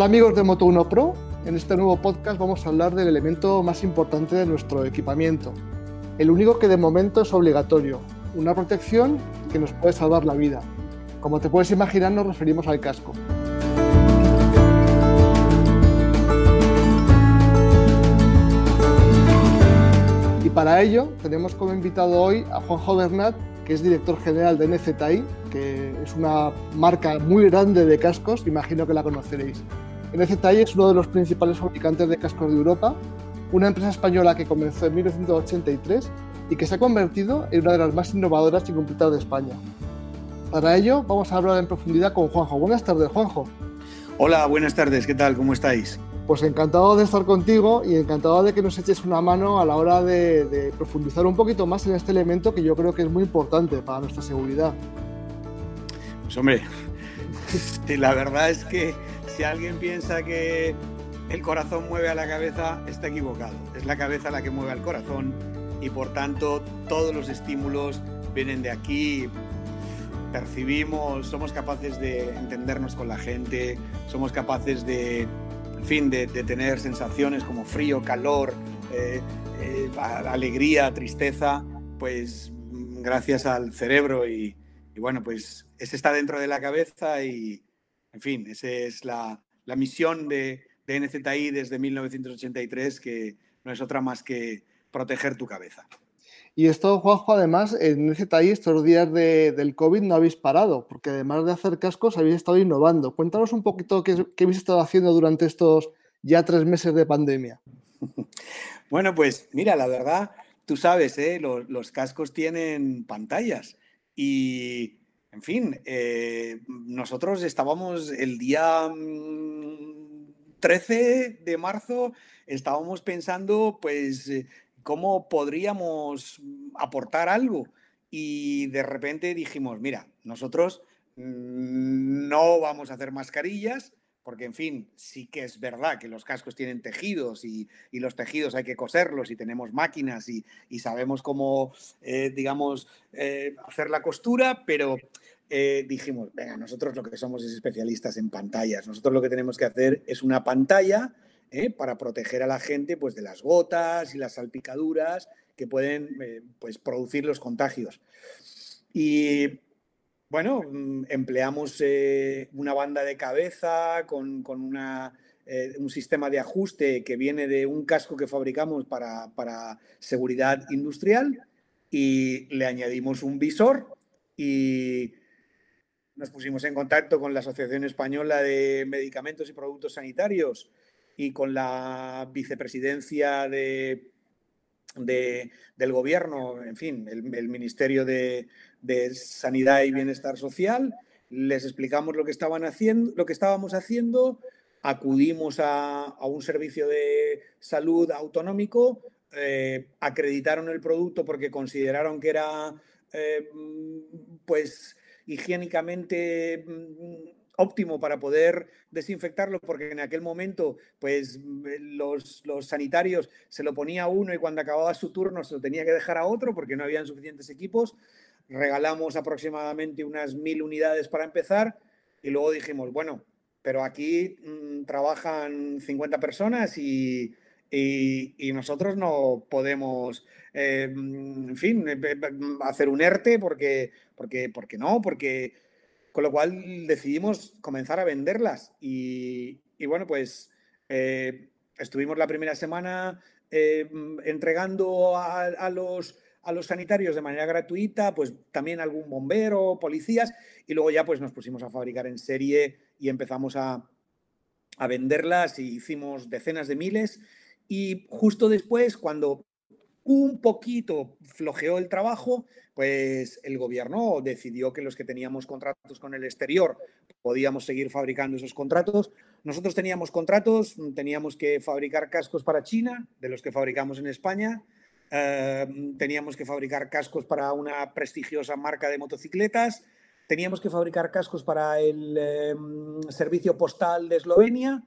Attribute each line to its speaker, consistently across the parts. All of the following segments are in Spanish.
Speaker 1: Hola amigos de Moto1 Pro, en este nuevo podcast vamos a hablar del elemento más importante de nuestro equipamiento, el único que de momento es obligatorio, una protección que nos puede salvar la vida. Como te puedes imaginar nos referimos al casco. Y para ello tenemos como invitado hoy a Juanjo Bernat, que es director general de NZI, que es una marca muy grande de cascos, imagino que la conoceréis. NZI es uno de los principales fabricantes de cascos de Europa, una empresa española que comenzó en 1983 y que se ha convertido en una de las más innovadoras y completas de España. Para ello vamos a hablar en profundidad con Juanjo. Buenas tardes, Juanjo.
Speaker 2: Hola, buenas tardes, ¿qué tal? ¿Cómo estáis?
Speaker 1: Pues encantado de estar contigo y encantado de que nos eches una mano a la hora de, de profundizar un poquito más en este elemento que yo creo que es muy importante para nuestra seguridad.
Speaker 2: Pues hombre, la verdad es que si alguien piensa que el corazón mueve a la cabeza, está equivocado. Es la cabeza la que mueve al corazón y por tanto todos los estímulos vienen de aquí. Percibimos, somos capaces de entendernos con la gente, somos capaces de, en fin, de, tener sensaciones como frío, calor, eh, eh, alegría, tristeza, pues gracias al cerebro y, y bueno, pues ese está dentro de la cabeza y, en fin, esa es la, misión de, de, NZI desde 1983, que no es otra más que proteger tu cabeza.
Speaker 1: Y esto, Juanjo, además, en NZI estos días del COVID no habéis parado, porque además de hacer cascos habéis estado innovando. Cuéntanos un poquito qué, habéis estado haciendo durante estos ya tres meses de pandemia.
Speaker 2: Bueno, pues mira, la verdad, tú sabes, ¿eh? los cascos tienen pantallas y, en fin, eh, nosotros estábamos el día 13 mm, de marzo, estábamos pensando, pues, eh, cómo podríamos aportar algo. Y de repente dijimos, mira, nosotros mm, no vamos a hacer mascarillas, porque en fin, sí que es verdad que los cascos tienen tejidos y, los tejidos hay que coserlos y tenemos máquinas y, sabemos cómo, eh, digamos, eh, hacer la costura, pero eh, dijimos, venga, nosotros lo que somos es especialistas en pantallas, nosotros lo que tenemos que hacer es una pantalla para proteger a la gente pues, de las gotas y las salpicaduras que pueden pues, producir los contagios. Y bueno, mm, empleamos eh, una banda de cabeza con, eh, un sistema de ajuste que viene de un casco que fabricamos para, seguridad industrial y le añadimos un visor y nos pusimos en contacto con la Asociación Española de Medicamentos y Productos Sanitarios y con la vicepresidencia de, del gobierno, en fin, el Ministerio de, Sanidad y Bienestar Social, les explicamos lo que, estaban haciendo, lo que estábamos haciendo, acudimos a, un servicio de salud autonómico, eh, acreditaron el producto porque consideraron que era eh, pues higiénicamente mm, óptimo para poder desinfectarlo, porque en aquel momento, pues los, los, sanitarios se lo ponía uno y cuando acababa su turno se lo tenía que dejar a otro porque no habían suficientes equipos. Regalamos aproximadamente unas mil unidades para empezar y luego dijimos, bueno, pero aquí mm, trabajan 50 personas y, nosotros no podemos, eh, en fin, eh, hacer un ERTE porque, porque, porque no, porque con lo cual decidimos comenzar a venderlas y, bueno, pues eh, estuvimos la primera semana entregando a los a los sanitarios de manera gratuita, pues también algún bombero, policías, y luego ya pues nos pusimos a fabricar en serie y empezamos a, a venderlas y hicimos decenas de miles. Y justo después, cuando un poquito flojeó el trabajo, pues el gobierno decidió que los que teníamos contratos con el exterior podíamos seguir fabricando esos contratos. Nosotros teníamos contratos, teníamos que fabricar cascos para China, de los que fabricamos en España, Em, teníamos que fabricar cascos para una prestigiosa marca de motocicletas, teníamos que fabricar cascos para el em, servicio postal de Eslovenia.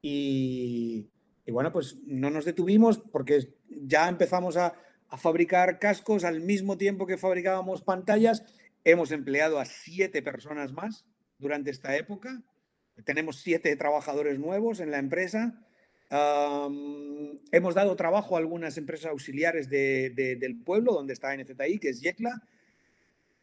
Speaker 2: Y, bueno, pues no nos detuvimos porque ya empezamos a, a fabricar cascos al mismo tiempo que fabricábamos pantallas. Hemos empleado a siete personas más durante esta época tenemos siete trabajadores nuevos en la empresa. hemos dado trabajo a algunas empresas auxiliares del pueblo donde está NZI, que es Yecla.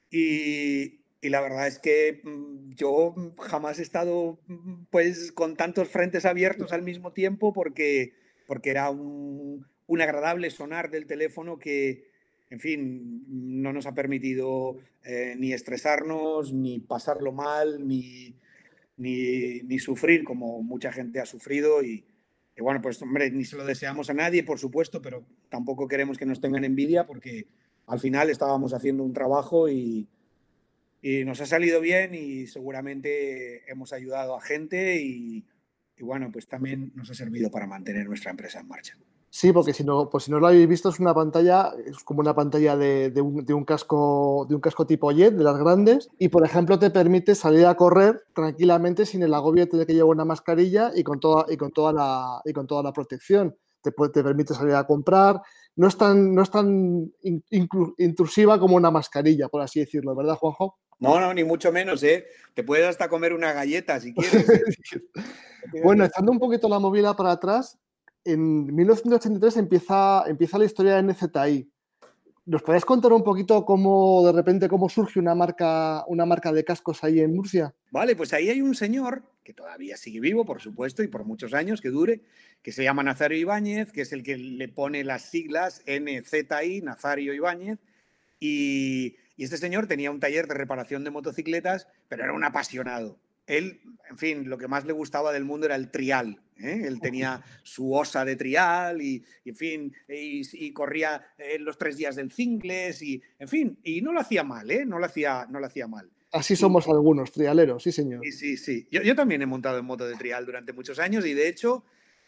Speaker 2: Y, y la verdad es que mm, yo jamás he estado mm, pues con tantos frentes abiertos al mismo tiempo porque, porque era un, un agradable sonar del teléfono que, en fin, no nos ha permitido eh, ni estresarnos, ni pasarlo mal, ni, ni, ni, sufrir como mucha gente ha sufrido. Y, y, bueno, pues hombre, ni se lo deseamos a nadie, por supuesto, pero tampoco queremos que nos tengan envidia porque al final estábamos haciendo un trabajo y, y nos ha salido bien y seguramente hemos ayudado a gente y, bueno, pues también nos ha servido para mantener nuestra empresa en marcha.
Speaker 1: Sí, porque si no, pues si no lo habéis visto, es una pantalla, es como una pantalla de, un, casco, de un casco tipo Jet, de las grandes, y por ejemplo te permite salir a correr tranquilamente sin el agobio de tener que llevar una mascarilla y con toda, y con toda, la, y con toda la protección. Te, te permite salir a comprar, no es tan, no es tan intrusiva como una mascarilla, por así decirlo, ¿verdad, Juanjo?
Speaker 2: No, no, ni mucho menos, ¿eh? Te puedes hasta comer una galleta si quieres. ¿eh?
Speaker 1: bueno, echando un poquito la movida para atrás, en 1983 empieza, empieza la historia de NZI. ¿Nos podrías contar un poquito cómo de repente cómo surge una marca, una marca de cascos ahí en Murcia?
Speaker 2: Vale, pues ahí hay un señor que todavía sigue vivo, por supuesto, y por muchos años que dure, que se llama Nazario Ibáñez, que es el que le pone las siglas NZI, Nazario Ibáñez, y y este señor tenía un taller de reparación de motocicletas, pero era un apasionado. Él, en fin, lo que más le gustaba del mundo era el trial. ¿eh? Él tenía su osa de trial y, en fin, y, corría en los tres días del Cingles y, en fin, y no lo hacía mal, ¿eh? No lo hacía, no lo hacía mal.
Speaker 1: Así somos algunos, trialeros, sí, señor.
Speaker 2: Sí, sí, sí. Yo, yo, también he montado en moto de trial durante muchos años y, de hecho,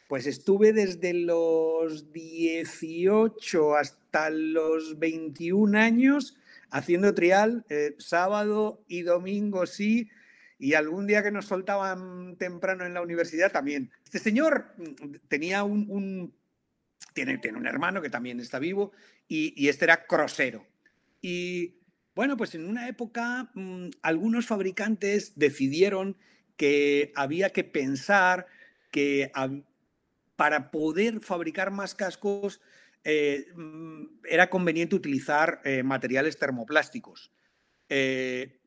Speaker 2: pues estuve desde los 18 hasta los 21 años haciendo trial eh, sábado y domingo sí, y algún día que nos soltaban temprano en la universidad también. Este señor mm, tenía un, tiene, tiene, un hermano que también está vivo y, este era crosero. Y bueno, pues en una época mm, algunos fabricantes decidieron que había que pensar que para poder fabricar más cascos eh, mm, era conveniente utilizar eh, materiales termoplásticos. Eh,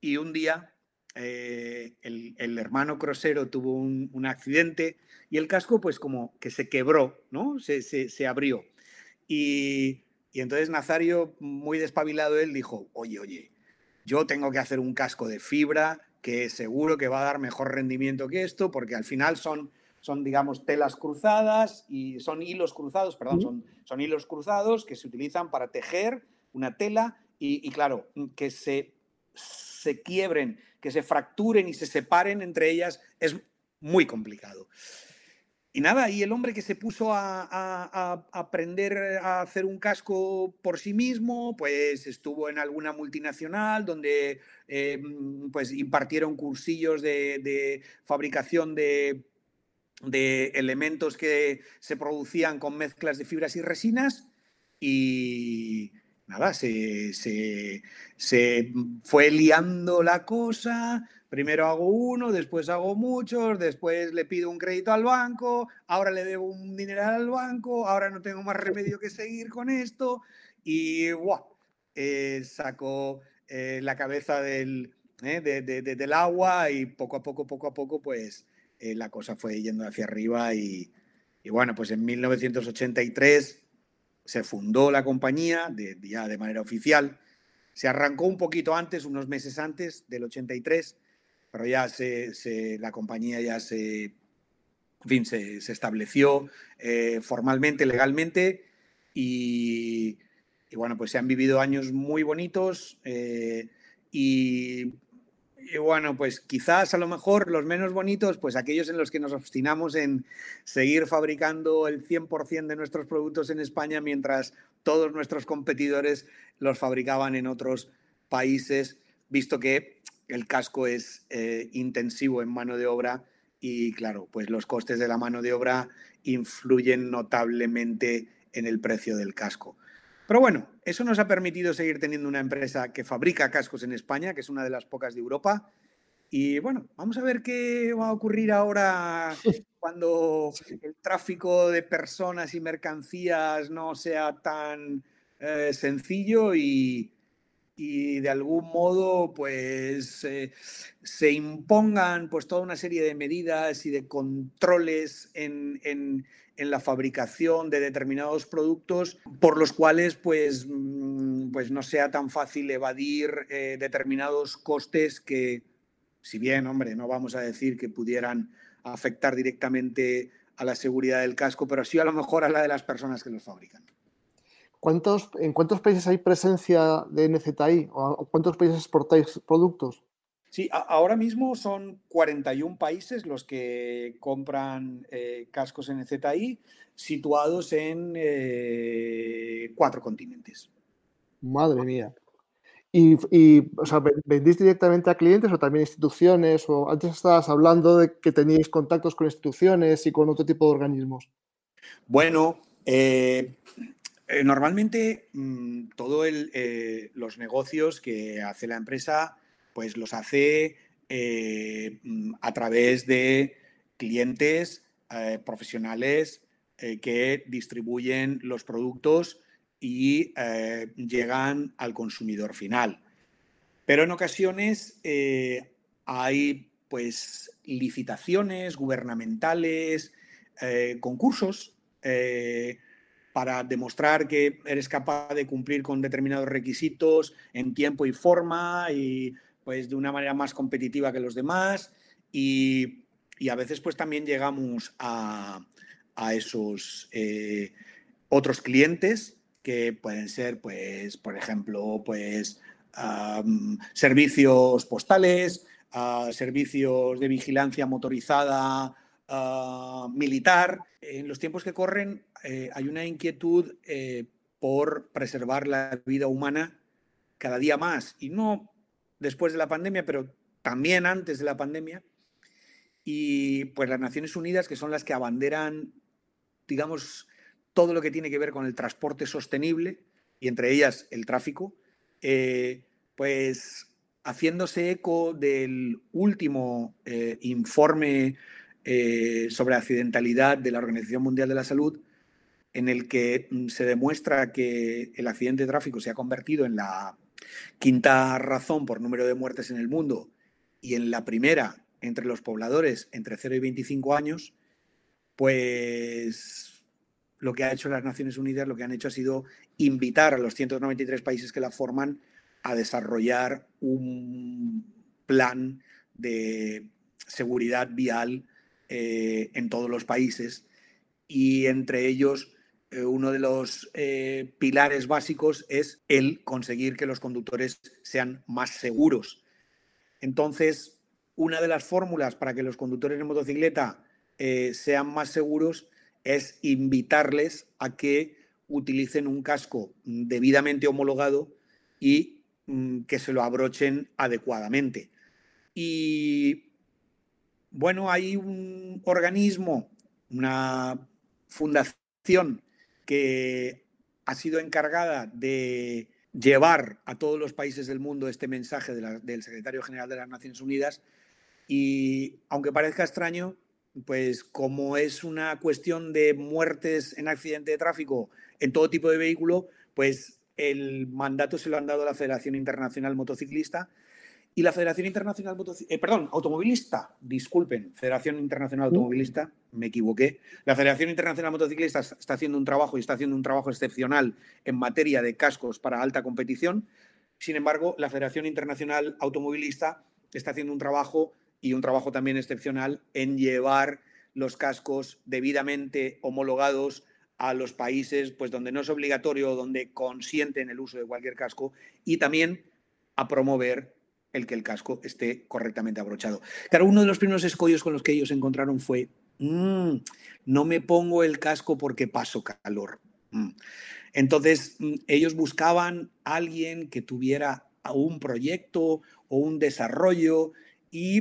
Speaker 2: y un día el, hermano Crosero tuvo un, accidente y el casco pues como que se quebró, ¿no? Se, abrió. Y, y, entonces Nazario, muy despabilado él, dijo, oye, oye, yo tengo que hacer un casco de fibra que seguro que va a dar mejor rendimiento que esto, porque al final son son, digamos, telas cruzadas y son hilos cruzados, perdón, son, son hilos cruzados que se utilizan para tejer una tela y, claro, que se, se quiebren, que se fracturen y se separen entre ellas es muy complicado. Y nada, y el hombre que se puso a, aprender a hacer un casco por sí mismo, pues estuvo en alguna multinacional donde eh, pues impartieron cursillos de fabricación de, de elementos que se producían con mezclas de fibras y resinas y nada, se, fue liando la cosa. Primero hago uno, después hago muchos, después le pido un crédito al banco, ahora le debo un dinero al banco, ahora no tengo más remedio que seguir con esto y ¡guau! Eh, saco eh, la cabeza del, eh, del agua y poco a poco, poco a poco, pues eh, la cosa fue yendo hacia arriba y, bueno, pues en 1983 se fundó la compañía ya de manera oficial. Se arrancó un poquito antes, unos meses antes del 83, pero ya se, la compañía ya se, fin, se, estableció eh, formalmente, legalmente y, bueno, pues se han vivido años muy bonitos eh, y y bueno, pues quizás a lo mejor los menos bonitos, pues aquellos en los que nos obstinamos en seguir fabricando el 100% de nuestros productos en España mientras todos nuestros competidores los fabricaban en otros países, visto que el casco es eh, intensivo en mano de obra y claro, pues los costes de la mano de obra influyen notablemente en el precio del casco. Pero bueno, eso nos ha permitido seguir teniendo una empresa que fabrica cascos en España, que es una de las pocas de Europa, Y bueno, vamos a ver qué va a ocurrir ahora cuando el tráfico de personas y mercancías no sea tan eh, sencillo y, y, de algún modo pues eh, se impongan pues toda una serie de medidas y de controles en, en, en la fabricación de determinados productos por los cuales pues, mm, pues no sea tan fácil evadir eh, determinados costes que si bien, hombre, no vamos a decir que pudieran afectar directamente a la seguridad del casco, pero sí a lo mejor a la de las personas que los fabrican.
Speaker 1: ¿Cuántos, ¿En cuántos países hay presencia de NZI? ¿O cuántos países exportáis productos?
Speaker 2: Sí, ahora mismo son 41 países los que compran eh, cascos NZI situados en eh, cuatro continentes.
Speaker 1: Madre mía. Y, o sea, ¿vendís directamente a clientes o también instituciones? O antes estabas hablando de que teníais contactos con instituciones y con otro tipo de organismos.
Speaker 2: Bueno, eh, eh, normalmente mm, todos eh, los negocios que hace la empresa, pues los hace mm, a través de clientes profesionales que distribuyen los productos y eh, llegan al consumidor final. Pero en ocasiones eh, hay pues licitaciones gubernamentales, eh, concursos para demostrar que eres capaz de cumplir con determinados requisitos en tiempo y forma y pues de una manera más competitiva que los demás y, a veces pues también llegamos a, a esos otros clientes que pueden ser, pues, por ejemplo, pues, servicios postales, ah, servicios de vigilancia motorizada ah, militar. En los tiempos que corren eh, hay una inquietud eh, por preservar la vida humana cada día más, y no después de la pandemia, pero también antes de la pandemia. Y pues las Naciones Unidas, que son las que abanderan, digamos, todo lo que tiene que ver con el transporte sostenible y entre ellas el tráfico, eh, pues haciéndose eco del último eh, informe eh, sobre accidentalidad de la Organización Mundial de la Salud, en el que mm, se demuestra que el accidente de tráfico se ha convertido en la quinta razón por número de muertes en el mundo y en la primera entre los pobladores entre 0 y 25 años, pues lo que ha hecho las Naciones Unidas, lo que han hecho ha sido invitar a los 193 países que la forman a desarrollar un plan de seguridad vial eh, en todos los países y entre ellos uno de los eh, pilares básicos es el conseguir que los conductores sean más seguros. Entonces, una de las fórmulas para que los conductores de motocicleta sean más seguros es invitarles a que utilicen un casco debidamente homologado y mm, que se lo abrochen adecuadamente. Y bueno, hay un organismo, una fundación que ha sido encargada de llevar a todos los países del mundo este mensaje del secretario general de las Naciones Unidas. Y aunque parezca extraño, pues como es una cuestión de muertes en accidente de tráfico en todo tipo de vehículo, pues el mandato se lo han dado a la Federación Internacional Motociclista y la Federación Internacional Motociclista, eh, perdón, Automovilista, disculpen, Federación Internacional Automovilista, me equivoqué. La Federación Internacional Motociclista está haciendo un trabajo y está haciendo un trabajo excepcional en materia de cascos para alta competición. Sin embargo, la Federación Internacional Automovilista está haciendo un trabajo y un trabajo también excepcional en llevar los cascos debidamente homologados a los países pues, donde no es obligatorio o donde consienten el uso de cualquier casco y también a promover el que el casco esté correctamente abrochado. Claro, uno de los primeros escollos con los que ellos encontraron fue, mm, no me pongo el casco porque paso calor. Mm. Entonces, mm, ellos buscaban a alguien que tuviera un proyecto o un desarrollo y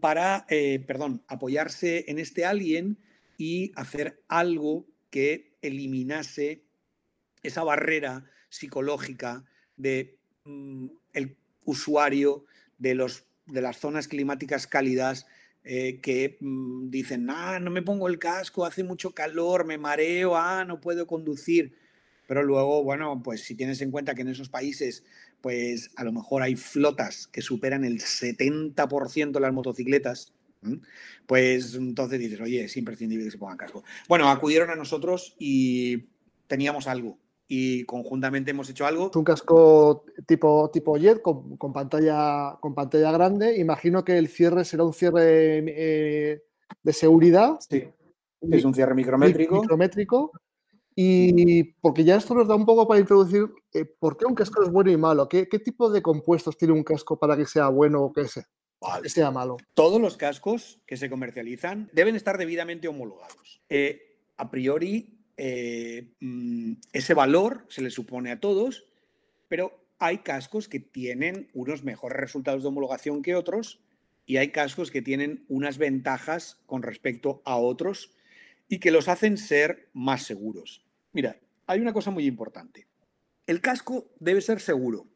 Speaker 2: para, eh, perdón, apoyarse en este alguien y hacer algo que eliminase esa barrera psicológica de el usuario de los de las zonas climáticas cálidas eh, que mm, dicen, ah, no me pongo el casco, hace mucho calor, me mareo, ah, no puedo conducir. Pero luego, bueno, pues si tienes en cuenta que en esos países, pues a lo mejor hay flotas que superan el 70% de las motocicletas, pues entonces dices, oye, es imprescindible que se pongan casco. Bueno, acudieron a nosotros y teníamos algo y conjuntamente hemos hecho algo.
Speaker 1: Es un casco tipo, tipo jet con, pantalla, con pantalla grande. Imagino que el cierre será un cierre eh, de seguridad.
Speaker 2: Sí, es un cierre micrométrico.
Speaker 1: Micrométrico. Y porque ya esto nos da un poco para introducir eh, por qué un casco es bueno y malo. ¿Qué, tipo de compuestos tiene un casco para que sea bueno o que sea, que sea malo?
Speaker 2: Todos los cascos que se comercializan deben estar debidamente homologados. Eh, a priori, eh, mm, ese valor se le supone a todos, pero hay cascos que tienen unos mejores resultados de homologación que otros y hay cascos que tienen unas ventajas con respecto a otros y que los hacen ser más seguros. Mira, hay una cosa muy importante. El casco debe ser seguro,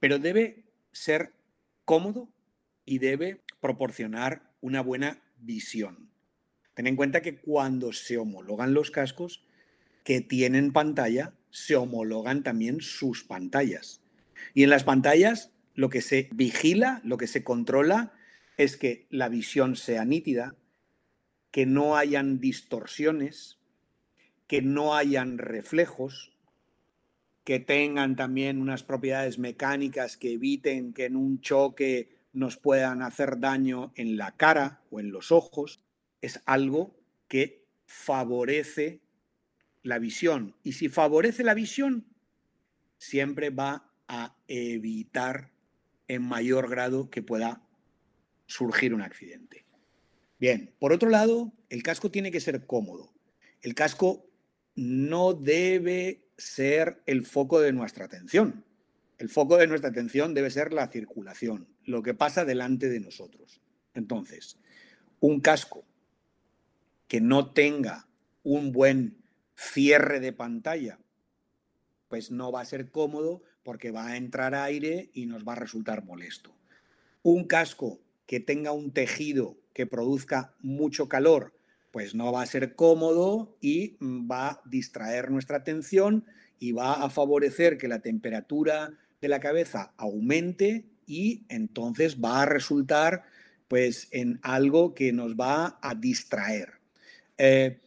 Speaker 2: pero debe ser cómodo y debe proporcionar una buena visión. Ten en cuenta que cuando se homologan los cascos, que tienen pantalla, se homologan también sus pantallas. Y en las pantallas lo que se vigila, lo que se controla es que la visión sea nítida, que no hayan distorsiones, que no hayan reflejos, que tengan también unas propiedades mecánicas que eviten que en un choque nos puedan hacer daño en la cara o en los ojos. Es algo que favorece la visión. Y si favorece la visión, siempre va a evitar en mayor grado que pueda surgir un accidente. Bien, por otro lado, el casco tiene que ser cómodo. El casco no debe ser el foco de nuestra atención. El foco de nuestra atención debe ser la circulación, lo que pasa delante de nosotros. Entonces, un casco que no tenga un buen cierre de pantalla, pues no va a ser cómodo porque va a entrar aire y nos va a resultar molesto. Un casco que tenga un tejido que produzca mucho calor, pues no va a ser cómodo y va a distraer nuestra atención y va a favorecer que la temperatura de la cabeza aumente y entonces va a resultar pues en algo que nos va a distraer. Eh,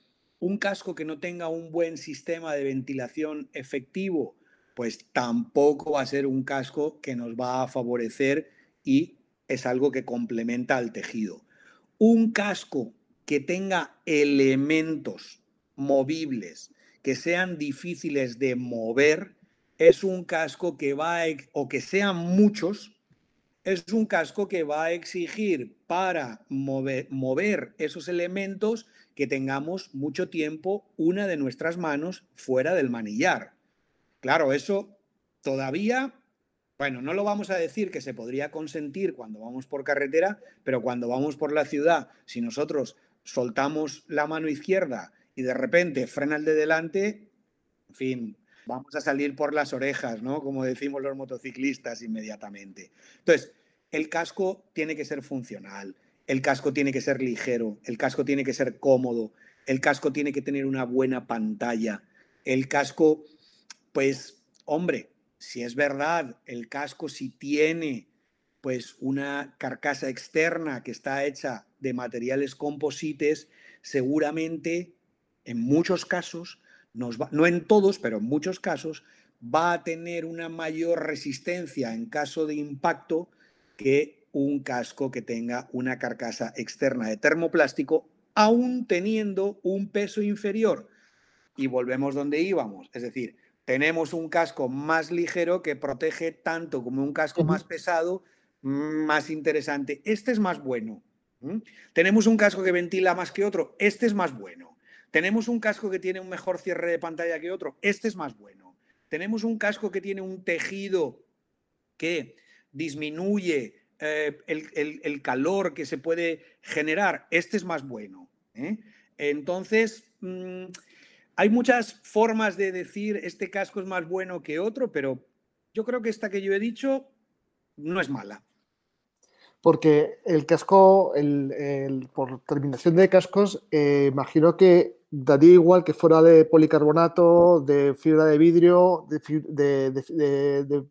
Speaker 2: un casco que no tenga un buen sistema de ventilación efectivo, pues tampoco va a ser un casco que nos va a favorecer y es algo que complementa al tejido. Un casco que tenga elementos movibles que sean difíciles de mover es un casco que va a, o que sean muchos es un casco que va a exigir para mover, esos elementos que tengamos mucho tiempo una de nuestras manos fuera del manillar. Claro, eso todavía, bueno, no lo vamos a decir que se podría consentir cuando vamos por carretera, pero cuando vamos por la ciudad, si nosotros soltamos la mano izquierda y de repente frena el de delante, en fin, vamos a salir por las orejas, ¿no? Como decimos los motociclistas inmediatamente. Entonces, el casco tiene que ser funcional, el casco tiene que ser ligero, el casco tiene que ser cómodo, el casco tiene que tener una buena pantalla, el casco, pues, hombre, si es verdad, el casco si tiene pues una carcasa externa que está hecha de materiales composites, seguramente en muchos casos no en todos, pero en muchos casos, va a tener una mayor resistencia en caso de impacto que un casco que tenga una carcasa externa de termoplástico, aún teniendo un peso inferior. Y volvemos donde íbamos, es decir, tenemos un casco más ligero que protege tanto como un casco más pesado, más interesante. Este es más bueno. Tenemos un casco que ventila más que otro, este es más bueno. Tenemos un casco que tiene un mejor cierre de pantalla que otro. Este es más bueno. Tenemos un casco que tiene un tejido que disminuye eh, el, calor que se puede generar. Este es más bueno. ¿eh? Entonces, mm, hay muchas formas de decir este casco es más bueno que otro, pero yo creo que esta que yo he dicho no es mala.
Speaker 1: Porque el casco, por terminación de cascos, eh, imagino que daría igual que fuera de policarbonato, de fibra de vidrio, de,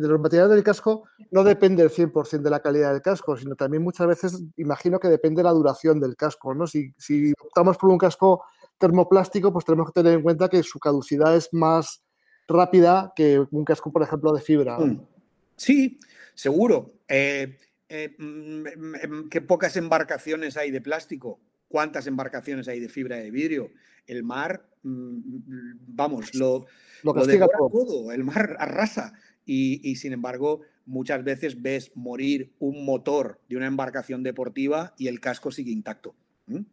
Speaker 1: los materiales del casco no depende el 100% de la calidad del casco, sino también muchas veces imagino que depende de la duración del casco. ¿no? Si, si optamos por un casco termoplástico, pues tenemos que tener en cuenta que su caducidad es más rápida que un casco, por ejemplo, de fibra. Mm.
Speaker 2: Sí, seguro. Eh, eh, mm, mm, ¿Qué pocas embarcaciones hay de plástico? ¿Cuántas embarcaciones hay de fibra de vidrio? El mar, vamos, lo, lo, todo. El mar arrasa. y, sin embargo, muchas veces ves morir un motor de una embarcación deportiva y el casco sigue intacto.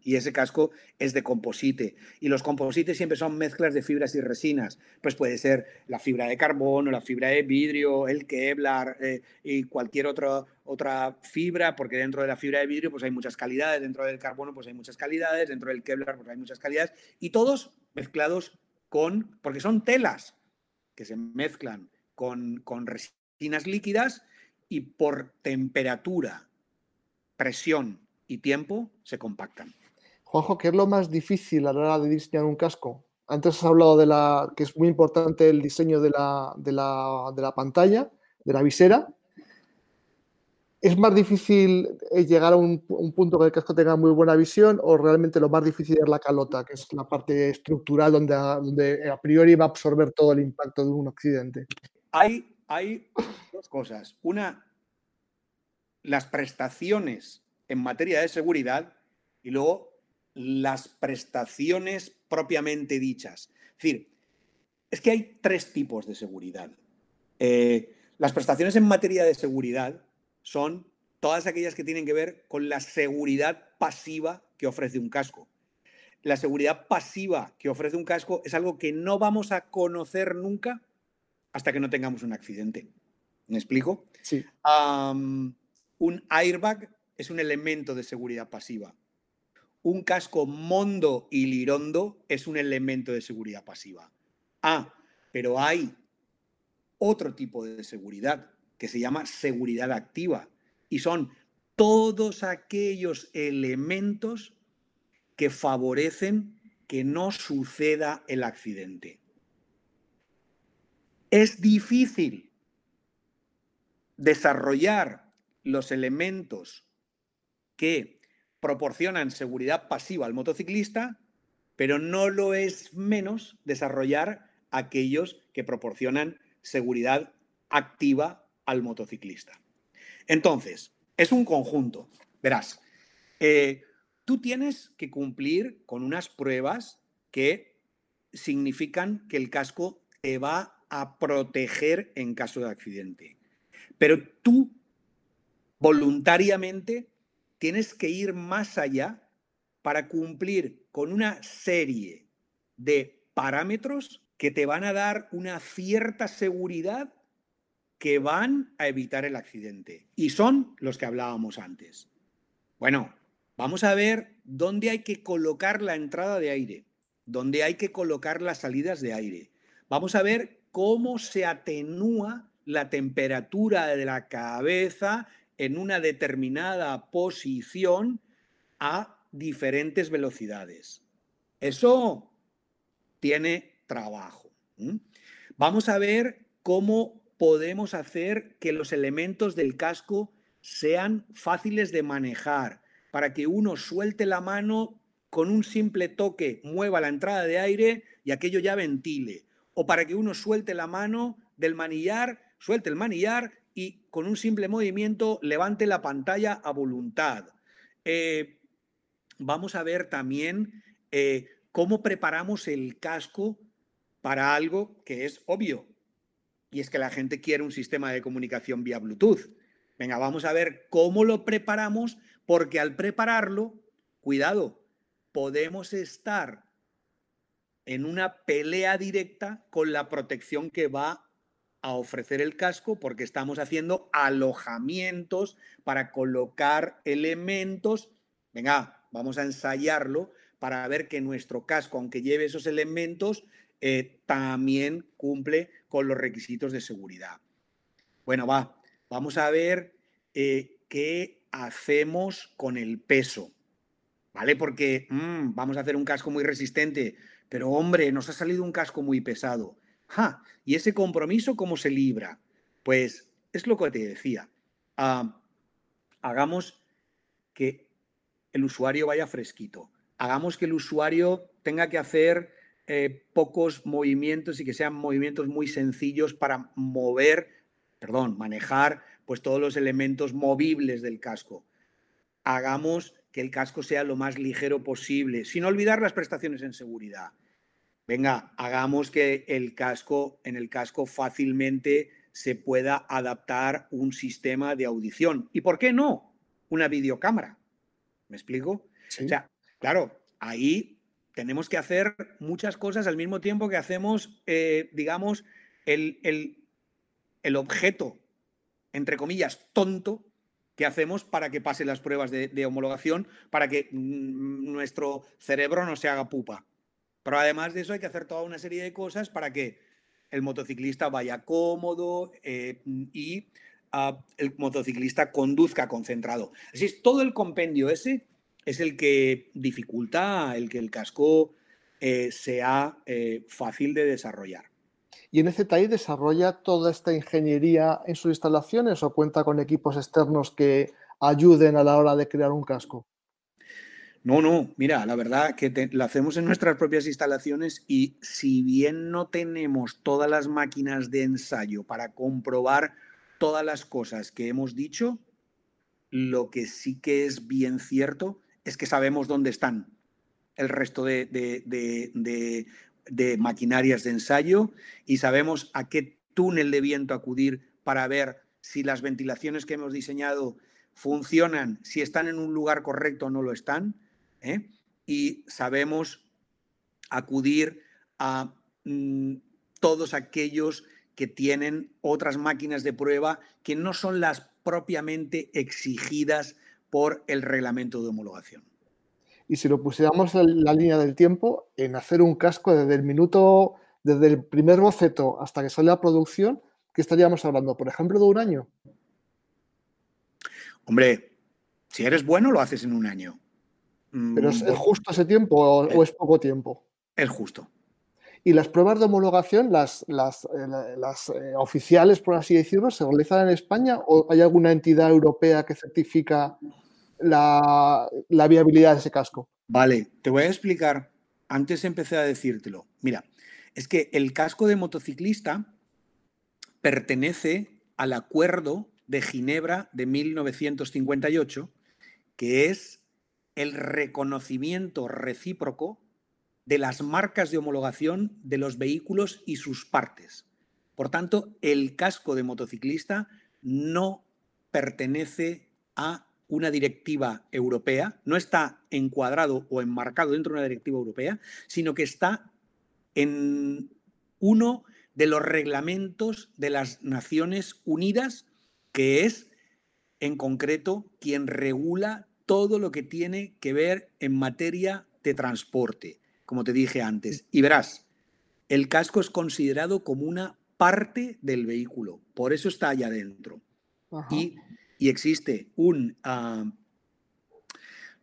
Speaker 2: Y ese casco es de composite. Y los composites siempre son mezclas de fibras y resinas. Pues puede ser la fibra de carbono, la fibra de vidrio, el Kevlar eh, y cualquier otra, otra fibra, porque dentro de la fibra de vidrio pues hay muchas calidades, dentro del carbono pues hay muchas calidades, dentro del Kevlar pues hay muchas calidades. Y todos mezclados con, porque son telas que se mezclan con, con resinas líquidas y por temperatura, presión y tiempo se compactan.
Speaker 1: Juanjo, ¿qué es lo más difícil a la hora de diseñar un casco? Antes has hablado de la que es muy importante el diseño de la, de la, pantalla, de la visera. ¿Es más difícil eh, llegar a un, punto que el casco tenga muy buena visión o realmente lo más difícil es la calota, que es la parte estructural donde, donde a priori va a absorber todo el impacto de un accidente?
Speaker 2: Hay, hay dos cosas. Una, las prestaciones en materia de seguridad y luego las prestaciones propiamente dichas. Es decir, es que hay tres tipos de seguridad. Eh, las prestaciones en materia de seguridad son todas aquellas que tienen que ver con la seguridad pasiva que ofrece un casco. La seguridad pasiva que ofrece un casco es algo que no vamos a conocer nunca hasta que no tengamos un accidente. ¿Me explico?
Speaker 1: Sí.
Speaker 2: un airbag es un elemento de seguridad pasiva. Un casco mondo y lirondo es un elemento de seguridad pasiva. Ah, pero hay otro tipo de seguridad que se llama seguridad activa y son todos aquellos elementos que favorecen que no suceda el accidente. Es difícil desarrollar los elementos que proporcionan seguridad pasiva al motociclista, pero no lo es menos desarrollar aquellos que proporcionan seguridad activa al motociclista. Entonces, es un conjunto. Verás, eh, tú tienes que cumplir con unas pruebas que significan que el casco te va a proteger en caso de accidente. Pero tú voluntariamente tienes que ir más allá para cumplir con una serie de parámetros que te van a dar una cierta seguridad que van a evitar el accidente. Y son los que hablábamos antes. Bueno, vamos a ver dónde hay que colocar la entrada de aire, dónde hay que colocar las salidas de aire. Vamos a ver cómo se atenúa la temperatura de la cabeza en una determinada posición a diferentes velocidades. Eso tiene trabajo. Vamos a ver cómo podemos hacer que los elementos del casco sean fáciles de manejar, para que uno suelte la mano con un simple toque, mueva la entrada de aire y aquello ya ventile. O para que uno suelte la mano del manillar, suelte el manillar y con un simple movimiento levante la pantalla a voluntad. Eh, vamos a ver también eh, cómo preparamos el casco para algo que es obvio, y es que la gente quiere un sistema de comunicación vía Bluetooth. Venga, vamos a ver cómo lo preparamos, porque al prepararlo, cuidado, podemos estar en una pelea directa con la protección que va a ofrecer el casco porque estamos haciendo alojamientos para colocar elementos. Venga, vamos a ensayarlo para ver que nuestro casco, aunque lleve esos elementos, eh, también cumple con los requisitos de seguridad. Bueno, va, vamos a ver eh, qué hacemos con el peso. ¿Vale? Porque mm, vamos a hacer un casco muy resistente, pero hombre, nos ha salido un casco muy pesado. ¿Y ese compromiso cómo se libra? Pues es lo que te decía. Ah, hagamos que el usuario vaya fresquito. Hagamos que el usuario tenga que hacer eh, pocos movimientos y que sean movimientos muy sencillos para mover, perdón, manejar pues todos los elementos movibles del casco. Hagamos que el casco sea lo más ligero posible, sin olvidar las prestaciones en seguridad. Venga, hagamos que el casco, en el casco fácilmente se pueda adaptar un sistema de audición. ¿Y por qué no? Una videocámara. ¿Me explico? O sea, claro, ahí tenemos que hacer muchas cosas al mismo tiempo que hacemos, eh, digamos, el, el, objeto, entre comillas, tonto que hacemos para que pase las pruebas de, homologación, para que mm, nuestro cerebro no se haga pupa. Pero además de eso hay que hacer toda una serie de cosas para que el motociclista vaya cómodo eh, y ah, el motociclista conduzca concentrado. Así es, todo el compendio ese es el que dificulta el que el casco eh, sea eh, fácil de desarrollar.
Speaker 1: ¿Y NZI desarrolla toda esta ingeniería en sus instalaciones o cuenta con equipos externos que ayuden a la hora de crear un casco?
Speaker 2: No, no, mira, la verdad que lo hacemos en nuestras propias instalaciones y si bien no tenemos todas las máquinas de ensayo para comprobar todas las cosas que hemos dicho, lo que sí que es bien cierto es que sabemos dónde están el resto de, maquinarias de ensayo y sabemos a qué túnel de viento acudir para ver si las ventilaciones que hemos diseñado funcionan, si están en un lugar correcto o no lo están. ¿Eh? Y sabemos acudir a mm, todos aquellos que tienen otras máquinas de prueba que no son las propiamente exigidas por el reglamento de homologación.
Speaker 1: Y si lo pusiéramos en la línea del tiempo, en hacer un casco desde el minuto, desde el primer boceto hasta que sale a producción, ¿qué estaríamos hablando? Por ejemplo, de un año.
Speaker 2: Hombre, si eres bueno, lo haces en un año.
Speaker 1: ¿Pero es, mm, justo ese tiempo o, es poco tiempo?
Speaker 2: Es justo.
Speaker 1: ¿Y las pruebas de homologación, las, las, eh, las eh, oficiales, por así decirlo, se realizan en España o hay alguna entidad europea que certifica la, viabilidad de ese casco?
Speaker 2: Vale, te voy a explicar. Antes empecé a decírtelo. Mira, es que el casco de motociclista pertenece al Acuerdo de Ginebra de 1958, que es el reconocimiento recíproco de las marcas de homologación de los vehículos y sus partes. Por tanto, el casco de motociclista no pertenece a una directiva europea, no está encuadrado o enmarcado dentro de una directiva europea, sino que está en uno de los reglamentos de las Naciones Unidas, que es en concreto quien regula todo lo que tiene que ver en materia de transporte como te dije antes. Y verás, el casco es considerado como una parte del vehículo, por eso está allá adentro. Y, existe un, ah,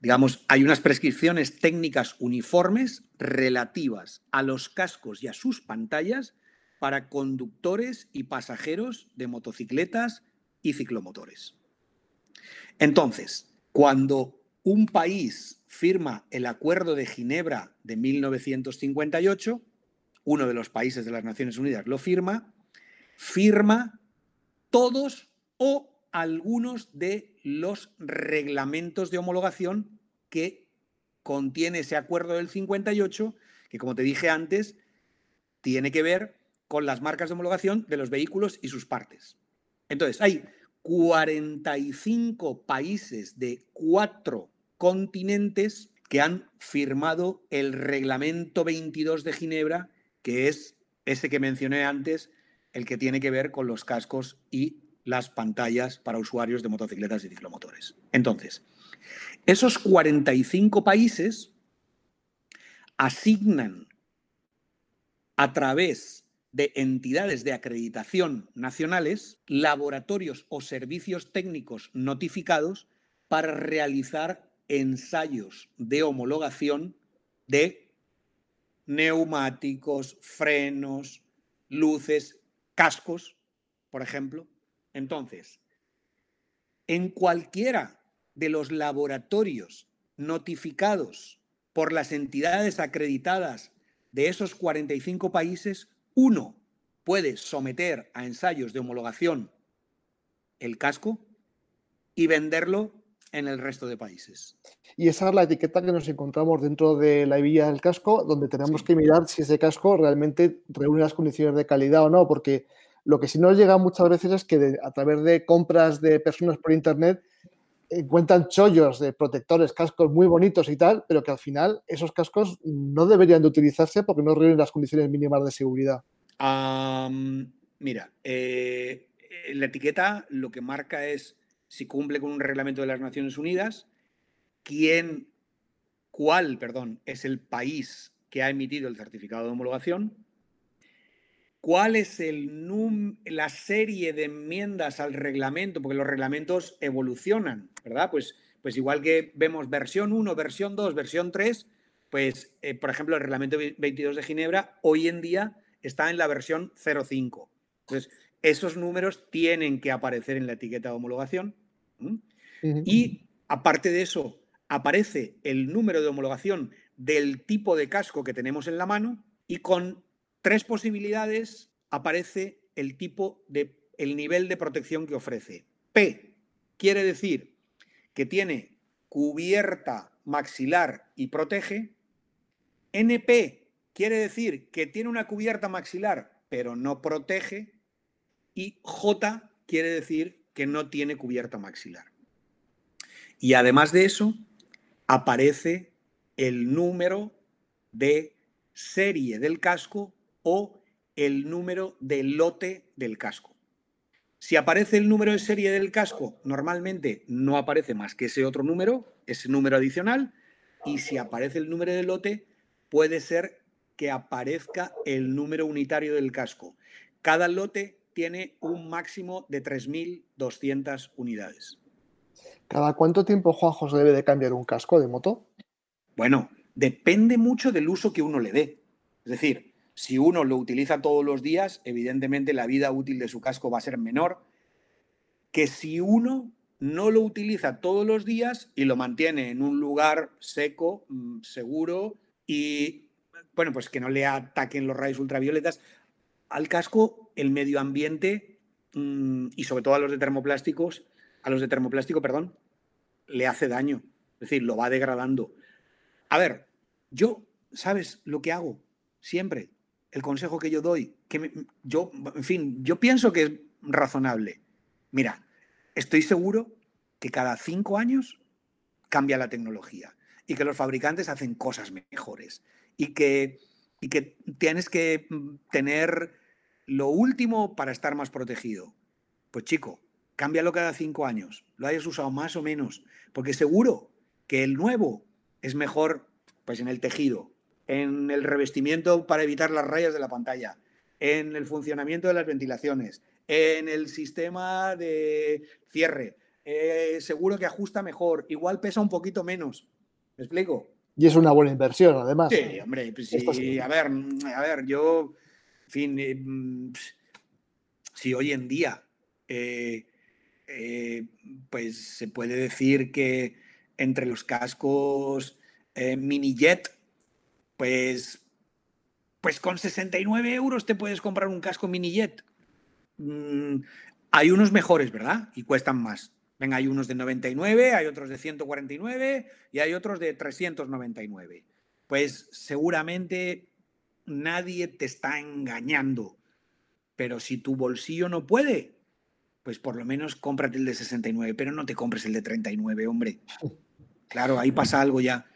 Speaker 2: digamos, hay unas prescripciones técnicas uniformes relativas a los cascos y a sus pantallas para conductores y pasajeros de motocicletas y ciclomotores. Entonces, cuando un país firma el Acuerdo de Ginebra de 1958, uno de los países de las Naciones Unidas lo firma, firma todos o algunos de los reglamentos de homologación que contiene ese acuerdo del 58, que como te dije antes, tiene que ver con las marcas de homologación de los vehículos y sus partes. Entonces, hay 45 países de cuatro continentes que han firmado el Reglamento 22 de Ginebra, que es ese que mencioné antes, el que tiene que ver con los cascos y las pantallas para usuarios de motocicletas y ciclomotores. Entonces, esos 45 países asignan a través de entidades de acreditación nacionales, laboratorios o servicios técnicos notificados para realizar ensayos de homologación de neumáticos, frenos, luces, cascos, por ejemplo. Entonces, en cualquiera de los laboratorios notificados por las entidades acreditadas de esos 45 países, uno puede someter a ensayos de homologación el casco y venderlo en el resto de países.
Speaker 1: Y esa es la etiqueta que nos encontramos dentro de la hebilla del casco, donde tenemos que mirar si ese casco realmente reúne las condiciones de calidad o no, porque lo que sí nos llega muchas veces es que a través de compras de personas por Internet encuentran chollos de protectores, cascos muy bonitos y tal, pero que al final esos cascos no deberían de utilizarse porque no reúnen las condiciones mínimas de seguridad.
Speaker 2: mira, eh, la etiqueta lo que marca es si cumple con un reglamento de las Naciones Unidas, quién, cuál, perdón, es el país que ha emitido el certificado de homologación, cuál es el la serie de enmiendas al reglamento, porque los reglamentos evolucionan, ¿verdad? Pues, pues igual que vemos versión 1, versión 2, versión 3, pues, eh, por ejemplo, el reglamento 22 de Ginebra hoy en día está en la versión 05. Entonces, esos números tienen que aparecer en la etiqueta de homologación. Y aparte de eso, aparece el número de homologación del tipo de casco que tenemos en la mano y con tres posibilidades aparece el tipo de el nivel de protección que ofrece. P quiere decir que tiene cubierta maxilar y protege. NP quiere decir que tiene una cubierta maxilar pero no protege y J quiere decir que no tiene cubierta maxilar. Y además de eso, aparece el número de serie del casco o el número de lote del casco. Si aparece el número de serie del casco, normalmente no aparece más que ese otro número, ese número adicional, y si aparece el número de lote, puede ser que aparezca el número unitario del casco. Cada lote tiene un máximo de 3.200 unidades.
Speaker 1: ¿Cada cuánto tiempo, Juanjo, se debe de cambiar un casco de moto?
Speaker 2: Bueno, depende mucho del uso que uno le dé. Es decir, si uno lo utiliza todos los días, evidentemente la vida útil de su casco va a ser menor que si uno no lo utiliza todos los días y lo mantiene en un lugar seco, mm, seguro y, bueno, pues que no le ataquen los rayos ultravioletas al casco el medio ambiente mm, y sobre todo a los de termoplásticos, a los de termoplástico, perdón, le hace daño. Es decir, lo va degradando. A ver, yo, ¿sabes lo que hago? Siempre. El consejo que yo doy, que yo, en fin, yo pienso que es razonable. Mira, estoy seguro que cada cinco años cambia la tecnología y que los fabricantes hacen cosas mejores y que y que tienes que mm, tener lo último para estar más protegido. Pues chico, cámbialo cada cinco años, lo hayas usado más o menos, porque seguro que el nuevo es mejor pues en el tejido, en el revestimiento para evitar las rayas de la pantalla, en el funcionamiento de las ventilaciones, en el sistema de cierre. Eh, seguro que ajusta mejor, igual pesa un poquito menos. ¿Me explico?
Speaker 1: Y es una buena inversión, además.
Speaker 2: Sí, hombre, pues sí, a ver, a ver, yo, en fin, eh, mm, si hoy en día, eh, eh, pues se puede decir que entre los cascos mini jet, pues, pues con 69 euros te puedes comprar un casco mini jet. Mm, hay unos mejores, ¿verdad? Y cuestan más. Venga, hay unos de 99, hay otros de 149 y hay otros de 399. Pues seguramente nadie te está engañando. Pero si tu bolsillo no puede, pues por lo menos cómprate el de 69, pero no te compres el de 39, hombre. Claro, ahí pasa algo ya,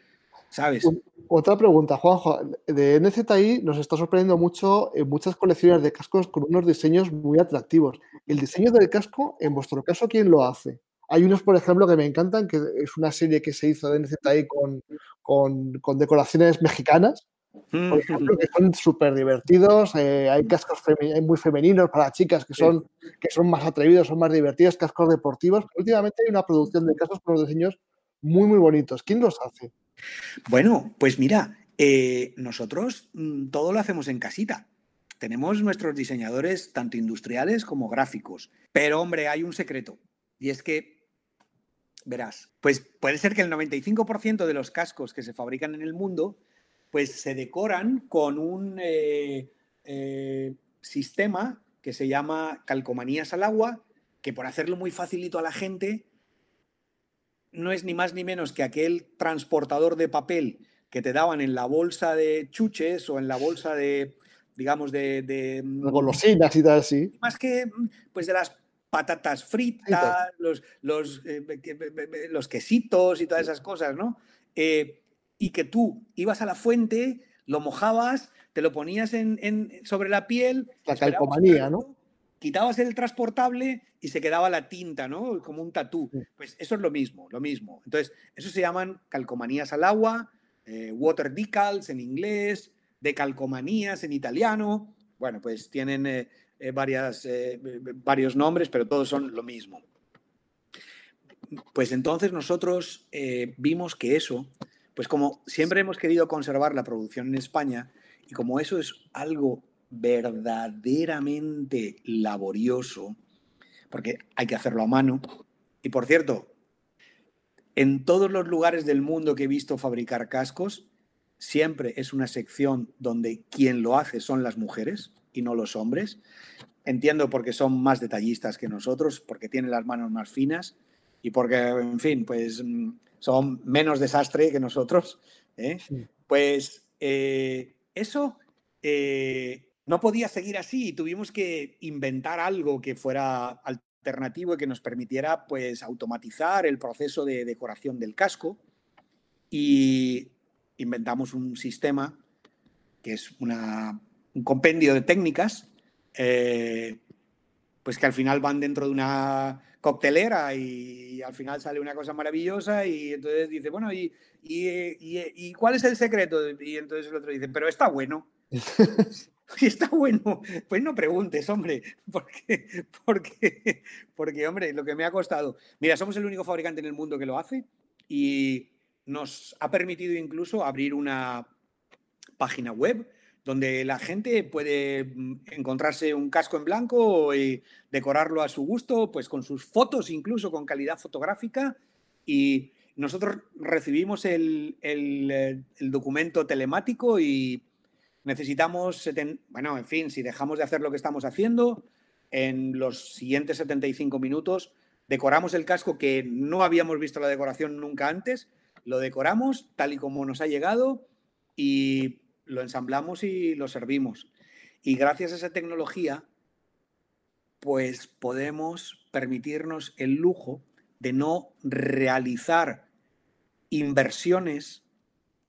Speaker 2: ¿sabes?
Speaker 1: Otra pregunta, Juanjo. De NZI nos está sorprendiendo mucho en muchas colecciones de cascos con unos diseños muy atractivos. ¿El diseño del casco, en vuestro caso, quién lo hace? Hay unos, por ejemplo, que me encantan, que es una serie que se hizo de NZI con, con, decoraciones mexicanas, por ejemplo, que son súper divertidos. Eh, hay cascos muy femeninos para chicas que son, que son más atrevidos, son más divertidos, cascos deportivos. Últimamente hay una producción de cascos con los diseños muy, muy bonitos. ¿Quién los hace?
Speaker 2: Bueno, pues mira, eh, nosotros mm, todo lo hacemos en casita. Tenemos nuestros diseñadores tanto industriales como gráficos. Pero hombre, hay un secreto. Y es que, verás, pues puede ser que el 95% de los cascos que se fabrican en el mundo pues se decoran con un eh, eh, sistema que se llama calcomanías al agua, que por hacerlo muy facilito a la gente, no es ni más ni menos que aquel transportador de papel que te daban en la bolsa de chuches o en la bolsa de, digamos, de... de
Speaker 1: mm, golosinas y tal así.
Speaker 2: Más que, mm, pues de las patatas fritas, los, los, eh, los, quesitos y todas esas cosas, ¿no? y que tú ibas a la fuente, lo mojabas, te lo ponías en, sobre la piel.
Speaker 1: La calcomanía, ¿no?
Speaker 2: Quitabas el transportable y se quedaba la tinta, ¿no? Como un tatú. Pues eso es lo mismo, lo mismo. Entonces, eso se llaman calcomanías al agua, eh, water decals en inglés, decalcomanías en italiano. Bueno, pues tienen eh, eh, varias, varios nombres, pero todos son lo mismo. Pues entonces nosotros vimos que eso pues como siempre hemos querido conservar la producción en España y como eso es algo verdaderamente laborioso, porque hay que hacerlo a mano, y por cierto, en todos los lugares del mundo que he visto fabricar cascos, siempre es una sección donde quien lo hace son las mujeres y no los hombres. Entiendo porque son más detallistas que nosotros, porque tienen las manos más finas y porque, en fin, pues mm, son menos desastre que nosotros, ¿eh? pues eh, eso eh, no podía seguir así y tuvimos que inventar algo que fuera alternativo y que nos permitiera pues automatizar el proceso de decoración del casco y inventamos un sistema que es un compendio de técnicas pues que al final van dentro de una coctelera y, al final sale una cosa maravillosa y entonces dice, bueno, ¿y, y, cuál es el secreto? Y entonces el otro dice, pero está bueno. y está bueno, pues no preguntes, hombre, porque, porque, porque, hombre, lo que me ha costado. Mira, somos el único fabricante en el mundo que lo hace y nos ha permitido incluso abrir una página web donde la gente puede mm, encontrarse un casco en blanco y decorarlo a su gusto, pues con sus fotos, incluso con calidad fotográfica. Y nosotros recibimos el, eh, documento telemático y necesitamos, bueno, en fin, si dejamos de hacer lo que estamos haciendo, en los siguientes 75 minutos decoramos el casco que no habíamos visto la decoración nunca antes, lo decoramos tal y como nos ha llegado y lo ensamblamos y lo servimos. Y gracias a esa tecnología, pues podemos permitirnos el lujo de no realizar inversiones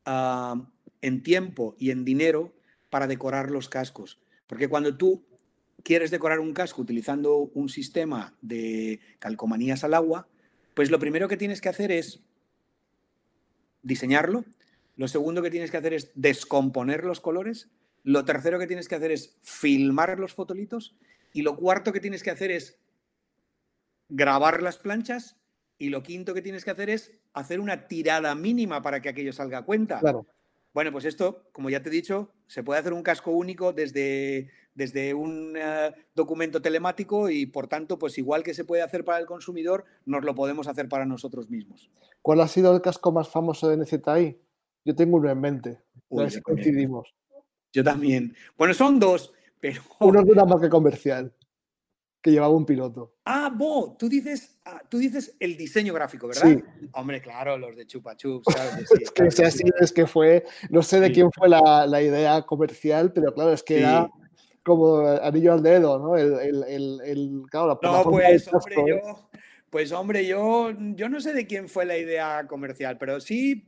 Speaker 2: ah, en tiempo y en dinero para decorar los cascos. Porque cuando tú quieres decorar un casco utilizando un sistema de calcomanías al agua, pues lo primero que tienes que hacer es diseñarlo, lo segundo que tienes que hacer es descomponer los colores. Lo tercero que tienes que hacer es filmar los fotolitos. Y lo cuarto que tienes que hacer es grabar las planchas. Y lo quinto que tienes que hacer es hacer una tirada mínima para que aquello salga a cuenta.
Speaker 1: Claro.
Speaker 2: Bueno, pues esto, como ya te he dicho, se puede hacer un casco único desde, desde un eh, documento telemático y, por tanto, pues igual que se puede hacer para el consumidor, nos lo podemos hacer para nosotros mismos.
Speaker 1: ¿Cuál ha sido el casco más famoso de NZI? Yo tengo uno en mente. a ver si coincidimos.
Speaker 2: Yo también. Bueno, son dos, pero.
Speaker 1: Uno es de una marca comercial que llevaba un piloto.
Speaker 2: Ah, Bo, tú dices, ah, tú dices el diseño gráfico, ¿verdad? Sí. Hombre, claro, los de Chupa Chups.
Speaker 1: es que, así, es que fue, no sé de quién fue la, la, idea comercial, pero claro, es que era como anillo al dedo, ¿no? El, el, el, claro,
Speaker 2: la no, pues, hombre, yo, pues hombre, yo, yo no sé de quién fue la idea comercial, pero sí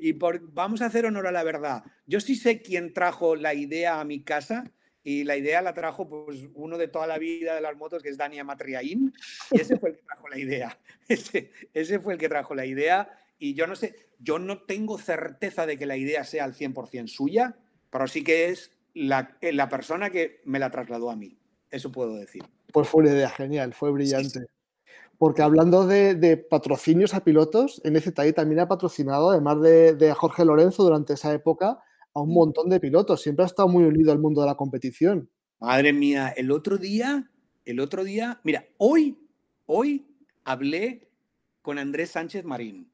Speaker 2: y vamos a hacer honor a la verdad. Yo sí sé quién trajo la idea a mi casa y la idea la trajo pues uno de toda la vida de las motos que es Dani Matriaín y ese fue el que trajo la idea. Ese, ese fue el que trajo la idea y yo no sé, yo no tengo certeza de que la idea sea al 100% suya, pero sí que es la, eh, la persona que me la trasladó a mí. Eso puedo decir.
Speaker 1: Pues fue una idea genial, fue brillante. Porque hablando de, patrocinios a pilotos, NZI también ha patrocinado, además de, Jorge Lorenzo durante esa época, a un mm. montón de pilotos. Siempre ha estado muy unido al mundo de la competición.
Speaker 2: Madre mía, el otro día, el otro día, mira, hoy, hoy hablé con Andrés Sánchez Marín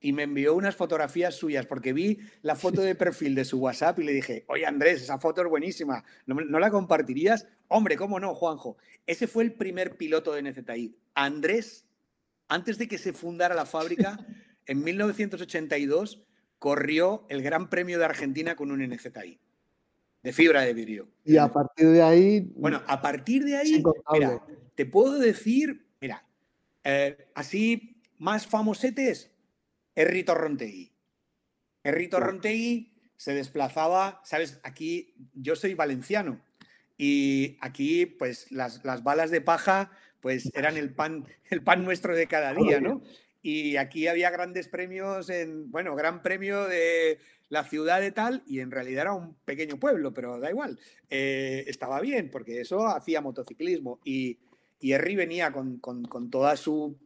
Speaker 2: y me envió unas fotografías suyas porque vi la foto de perfil de su WhatsApp y le dije, oye Andrés, esa foto es buenísima, ¿no, la compartirías? Hombre, ¿cómo no, Juanjo? Ese fue el primer piloto de NZI. Andrés, antes de que se fundara la fábrica, en 1982 corrió el Gran Premio de Argentina con un NZI de fibra de vidrio.
Speaker 1: Y a partir de ahí...
Speaker 2: Bueno, a partir de ahí, mira, te puedo decir, mira, eh, así más famosetes, Errito Rontegui. Errito Rontegui se desplazaba, sabes, aquí yo soy valenciano y aquí pues las, balas de paja pues eran el pan, el pan nuestro de cada día, ¿no? Y aquí había grandes premios en, bueno, gran premio de la ciudad de tal y en realidad era un pequeño pueblo, pero da igual, eh, estaba bien porque eso hacía motociclismo y, y venía con, con toda su,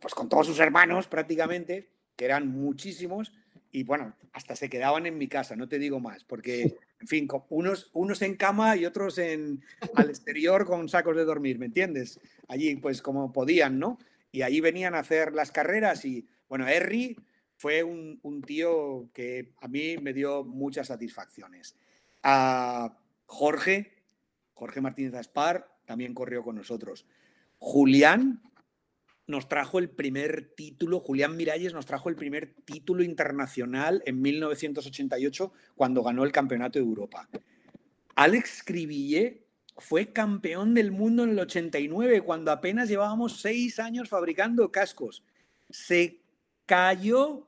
Speaker 2: pues con todos sus hermanos prácticamente que eran muchísimos, y bueno, hasta se quedaban en mi casa, no te digo más, porque, en fin, unos, unos en cama y otros en, al exterior con sacos de dormir, ¿me entiendes? Allí, pues como podían, ¿no? Y ahí venían a hacer las carreras y, bueno, Harry fue un, tío que a mí me dio muchas satisfacciones. A Jorge, Jorge Martínez Aspar, también corrió con nosotros. Julián, nos trajo el primer título, Julián Miralles nos trajo el primer título internacional en 1988 cuando ganó el Campeonato de Europa. Alex Cribille fue campeón del mundo en el 89 cuando apenas llevábamos seis años fabricando cascos. Se cayó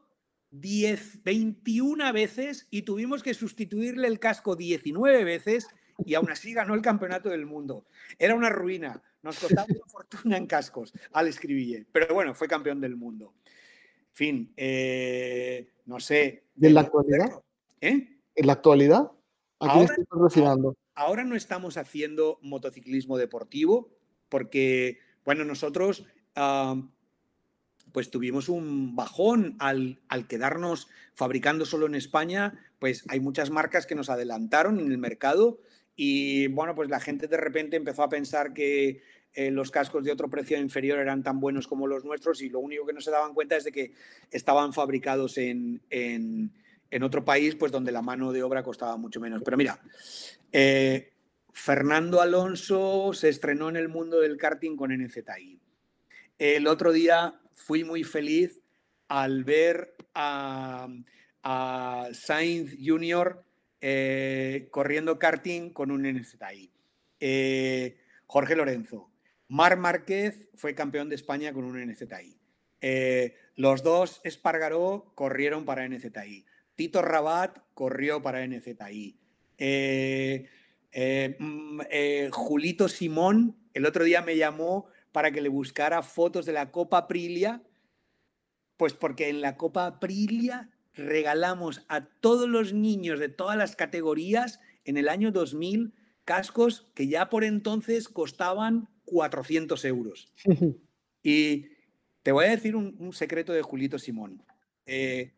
Speaker 2: 10, 21 veces y tuvimos que sustituirle el casco 19 veces y aún así ganó el campeonato del mundo. Era una ruina. Nos costaba una fortuna en cascos al escribille, pero bueno, fue campeón del mundo. En fin, eh, no sé.
Speaker 1: ¿Y en la actualidad?
Speaker 2: ¿Eh?
Speaker 1: ¿En la actualidad?
Speaker 2: ahora, ahora no estamos haciendo motociclismo deportivo porque, bueno, nosotros pues tuvimos un bajón al, al, quedarnos fabricando solo en España, pues hay muchas marcas que nos adelantaron en el mercado y bueno, pues la gente de repente empezó a pensar que eh, los cascos de otro precio inferior eran tan buenos como los nuestros y lo único que no se daban cuenta es de que estaban fabricados en, otro país, pues donde la mano de obra costaba mucho menos. Pero mira, eh, Fernando Alonso se estrenó en el mundo del karting con NZI. El otro día fui muy feliz al ver a, a Sainz Jr eh, corriendo karting con un NZI. Eh, Jorge Lorenzo. Mar Márquez fue campeón de España con un NZI. Eh, los dos Espargaró corrieron para NZI. Tito Rabat corrió para NZI. Mm, Julito Simón el otro día me llamó para que le buscara fotos de la Copa Aprilia, pues porque en la Copa Aprilia regalamos a todos los niños de todas las categorías en el año 2000 cascos que ya por entonces costaban 400 euros. y te voy a decir un, secreto de Julito Simón. Eh,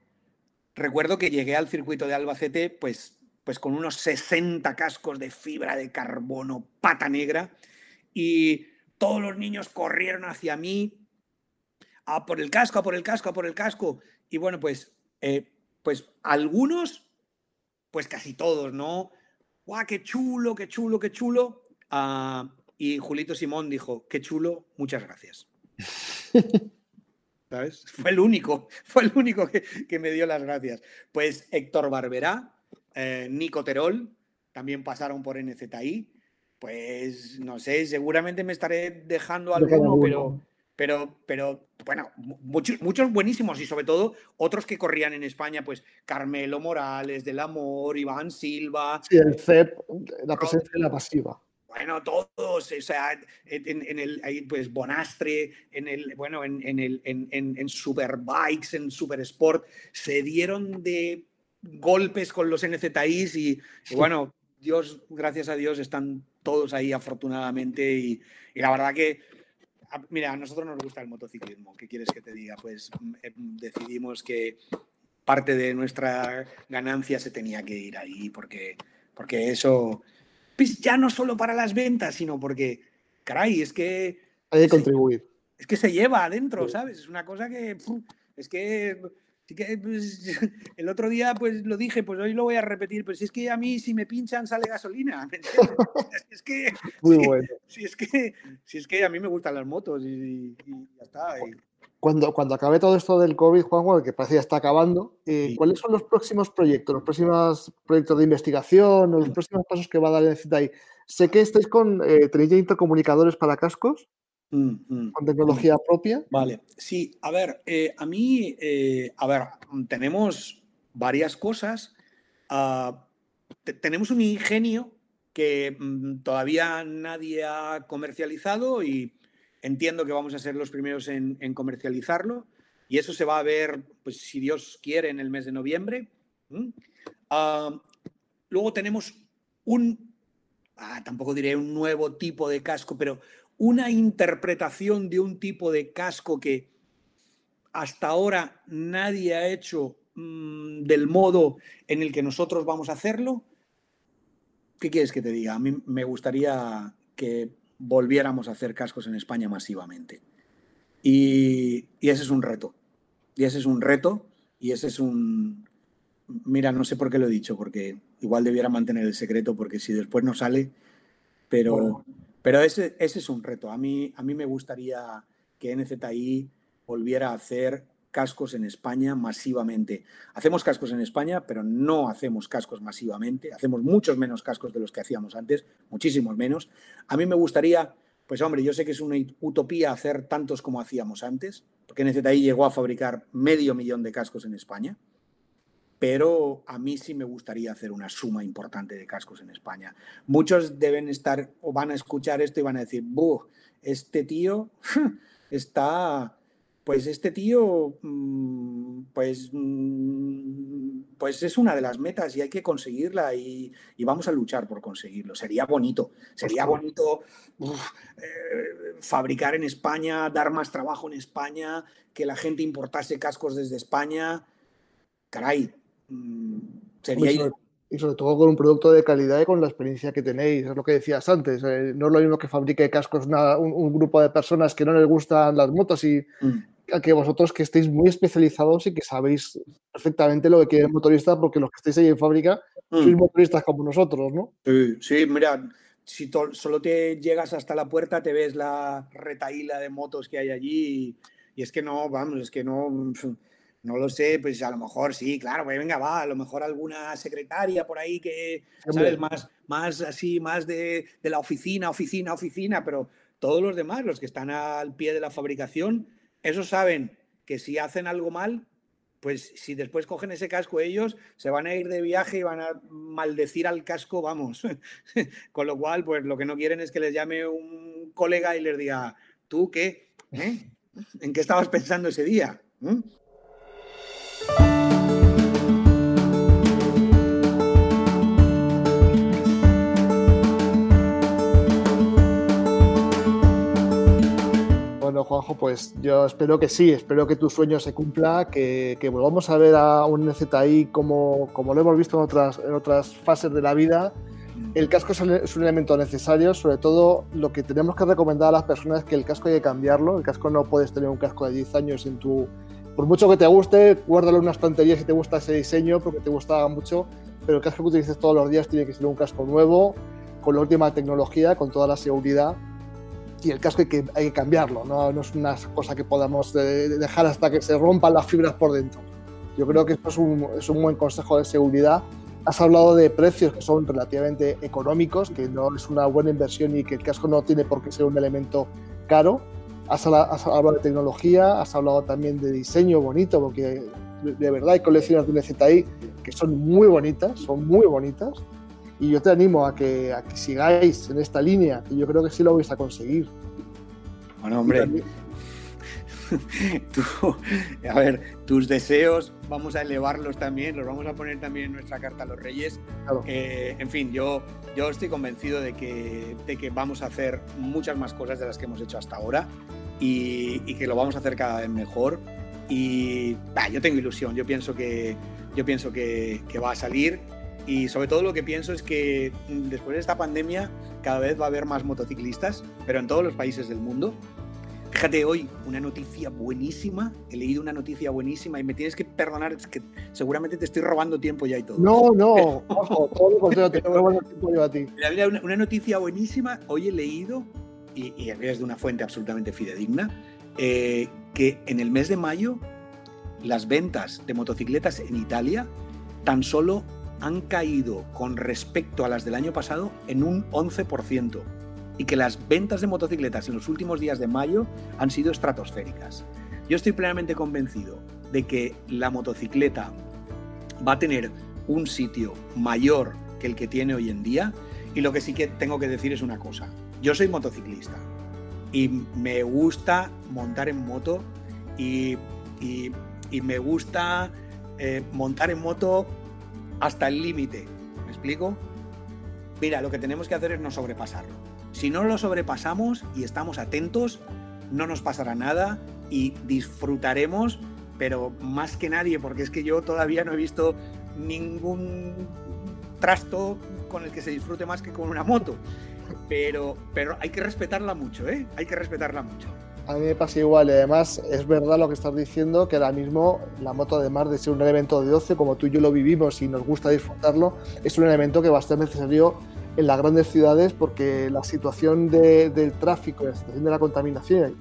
Speaker 2: recuerdo que llegué al circuito de Albacete pues, pues con unos 60 cascos de fibra de carbono, pata negra, y todos los niños corrieron hacia mí a por el casco, a por el casco, a por el casco. Y bueno, pues eh, pues algunos, pues casi todos, ¿no? ¡Guau, qué chulo, qué chulo, qué chulo! Ah, y Julito Simón dijo, qué chulo, muchas gracias. ¿Sabes? Fue el único, fue el único que, me dio las gracias. Pues Héctor Barberá, eh, Nico Terol, también pasaron por NZI. Pues no sé, seguramente me estaré dejando alguno, pero pero, pero bueno, muchos, muchos buenísimos y sobre todo otros que corrían en España, pues Carmelo Morales, Del Amor, Iván Silva.
Speaker 1: Sí, el CEP, la presencia de la pasiva.
Speaker 2: Bueno, todos, o sea, en, el, pues Bonastre, en el, bueno, en, en el, en, en Superbikes, en Super Sport, se dieron de, golpes con los NZIs y, bueno, Dios, gracias a Dios, están todos ahí afortunadamente y, la verdad que, mira, a nosotros nos gusta el motociclismo, ¿qué quieres que te diga? Pues mm, eh, decidimos que parte de nuestra ganancia se tenía que ir ahí porque, porque eso, pues ya no solo para las ventas, sino porque, caray, es que...
Speaker 1: Hay que contribuir.
Speaker 2: Es que se lleva adentro, ¿sabes? Es una cosa que... Es que pues, el otro día pues lo dije, pues hoy lo voy a repetir, pero si es que a mí si me pinchan sale gasolina. es que,
Speaker 1: Muy bueno.
Speaker 2: Si, es que, si es que a mí me gustan las motos y, ya está.
Speaker 1: Cuando, cuando acabe todo esto del COVID, Juan, que parece ya está acabando, eh, ¿cuáles son los próximos proyectos, los próximos proyectos de investigación, los próximos pasos que va a dar el CITAI? Sé que estáis con, eh, tenéis intercomunicadores para cascos. Mm, mm, con tecnología mm. propia.
Speaker 2: Vale, sí, a ver, eh, a mí, eh, a ver, tenemos varias cosas. Ah, tenemos un ingenio que todavía nadie ha comercializado y entiendo que vamos a ser los primeros en, comercializarlo. Y eso se va a ver, pues si Dios quiere, en el mes de noviembre. Ah, luego tenemos un, ah, tampoco diré un nuevo tipo de casco, pero una interpretación de un tipo de casco que hasta ahora nadie ha hecho mm, del modo en el que nosotros vamos a hacerlo. ¿Qué quieres que te diga? A mí me gustaría que volviéramos a hacer cascos en España masivamente. Y, y ese es un reto. Y ese es un reto. Y ese es un... Mira, no sé por qué lo he dicho, porque igual debiera mantener el secreto, porque si después no sale, pero... Pero ese, ese es un reto. A mí, a mí me gustaría que NZI volviera a hacer cascos en España masivamente. Hacemos cascos en España, pero no hacemos cascos masivamente. Hacemos muchos menos cascos de los que hacíamos antes, muchísimos menos. A mí me gustaría, pues hombre, yo sé que es una utopía hacer tantos como hacíamos antes, porque NZI llegó a fabricar medio millón de cascos en España pero a mí sí me gustaría hacer una suma importante de cascos en España. Muchos deben estar o van a escuchar esto y van a decir, Buh, este tío está, pues este tío, mm, pues, mm, pues es una de las metas y hay que conseguirla y, vamos a luchar por conseguirlo. Sería bonito, sería bonito eh, fabricar en España, dar más trabajo en España, que la gente importase cascos desde España. Caray, Mm, sería...
Speaker 1: Y sobre, todo con un producto de calidad y con la experiencia que tenéis, es lo que decías antes, eh, no es lo mismo que fabrique cascos un, grupo de personas que no les gustan las motos y mm. que vosotros que estéis muy especializados y que sabéis perfectamente lo que quiere el motorista porque los que estáis ahí en fábrica mm. sois motoristas como nosotros, ¿no?
Speaker 2: Sí, sí mira, si solo te llegas hasta la puerta te ves la retaíla de motos que hay allí y es que no, vamos, es que no no lo sé, pues a lo mejor sí, claro, pues venga, va, a lo mejor alguna secretaria por ahí que, ¿sabes? Más, más así, más de, la oficina, oficina, oficina, pero todos los demás, los que están al pie de la fabricación, esos saben que si hacen algo mal, pues si después cogen ese casco ellos, se van a ir de viaje y van a maldecir al casco, vamos. Con lo cual, pues lo que no quieren es que les llame un colega y les diga, ¿tú qué? ¿Eh? ¿En qué estabas pensando ese día? ¿Mm?
Speaker 1: Bueno, Juanjo, pues yo espero que sí, espero que tu sueño se cumpla, que, volvamos a ver a un NZI como, como lo hemos visto en otras, en otras fases de la vida. El casco es un elemento necesario, sobre todo lo que tenemos que recomendar a las personas es que el casco hay que cambiarlo. El casco no puedes tener un casco de 10 años en tu, por mucho que te guste, guárdalo en una estantería si te gusta ese diseño, porque te gusta mucho, pero el casco que utilices todos los días tiene que ser un casco nuevo, con la última tecnología, con toda la seguridad. Y el casco hay que, hay que cambiarlo, ¿no? no es una cosa que podamos eh, dejar hasta que se rompan las fibras por dentro. Yo creo que esto es un, es un buen consejo de seguridad. Has hablado de precios que son relativamente económicos, que no es una buena inversión y que el casco no tiene por qué ser un elemento caro Has, hablado de tecnología, has hablado también de diseño bonito, porque de verdad hay colecciones de NZI que son muy bonitas, son muy bonitas. Y yo te animo a que, a que sigáis en esta línea, que yo creo que sí lo vais a conseguir.
Speaker 2: Bueno, hombre, a ver, tus deseos vamos a elevarlos también, los vamos a poner también en nuestra carta a los reyes. Eh, en fin, yo, yo estoy convencido de que, de que vamos a hacer muchas más cosas de las que hemos hecho hasta ahora y, que lo vamos a hacer cada vez mejor. Y yo tengo ilusión, yo pienso que, yo pienso que, que va a salir y sobre todo lo que pienso es que mm, después de esta pandemia cada vez va a haber más motociclistas, pero en todos los países del mundo. Fíjate hoy, una noticia buenísima, he leído una noticia buenísima y me tienes que perdonar, es que seguramente te estoy robando tiempo ya y todo.
Speaker 1: No, no, ojo, todo lo contrario, te estoy robando tiempo yo a ti.
Speaker 2: Una, una, noticia buenísima, hoy he leído, y, y es de una fuente absolutamente fidedigna, eh, que en el mes de mayo las ventas de motocicletas en Italia tan solo han caído con respecto a las del año pasado en un 11% y que las ventas de motocicletas en los últimos días de mayo han sido estratosféricas. Yo estoy plenamente convencido de que la motocicleta va a tener un sitio mayor que el que tiene hoy en día y lo que sí que tengo que decir es una cosa. Yo soy motociclista y me gusta montar en moto y, me gusta eh, montar en moto hasta el límite. ¿Me explico? Mira, lo que tenemos que hacer es no sobrepasarlo. Si no lo sobrepasamos y estamos atentos, no nos pasará nada y disfrutaremos, pero más que nadie, porque es que yo todavía no he visto ningún trasto con el que se disfrute más que con una moto. Pero, pero hay que respetarla mucho, ¿eh? Hay que respetarla mucho.
Speaker 1: A mí me pasa igual y además es verdad lo que estás diciendo, que ahora mismo la moto además de ser un elemento de ocio, como tú y yo lo vivimos y nos gusta disfrutarlo, es un elemento que va a ser necesario en las grandes ciudades porque la situación del tráfico, la situación de la contaminación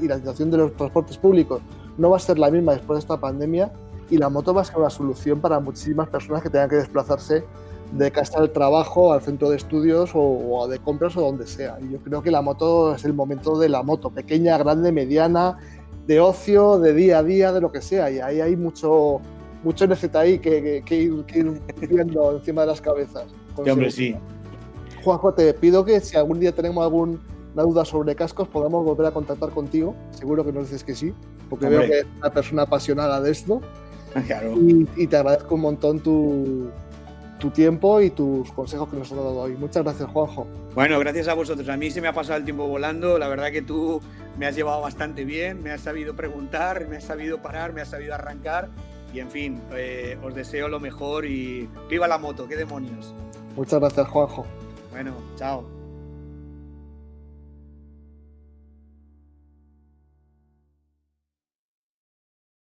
Speaker 1: y la, situación de los transportes públicos no va a ser la misma después de esta pandemia y la moto va a ser una solución para muchísimas personas que tengan que desplazarse de casa al trabajo, al centro de estudios o, de compras o donde sea. Y yo creo que la moto es el momento de la moto, pequeña, grande, mediana, de ocio, de día a día, de lo que sea. Y ahí hay mucho, mucho NZI que, que, ir, viendo encima de las cabezas.
Speaker 2: Sí, hombre, sí.
Speaker 1: Juanjo, te pido que si algún día tenemos alguna duda sobre cascos, podamos volver a contactar contigo. Seguro que nos dices que sí, porque veo que eres una persona apasionada de esto.
Speaker 2: Claro.
Speaker 1: y te agradezco un montón tu, tu tiempo y tus consejos que nos has dado hoy. Muchas gracias, Juanjo.
Speaker 2: Bueno, gracias a vosotros. A mí se me ha pasado el tiempo volando. La verdad que tú me has llevado bastante bien, me has sabido preguntar, me has sabido parar, me has sabido arrancar. Y en fin, eh, os deseo lo mejor y viva la moto, qué demonios.
Speaker 1: Muchas gracias, Juanjo.
Speaker 2: Bueno, chao.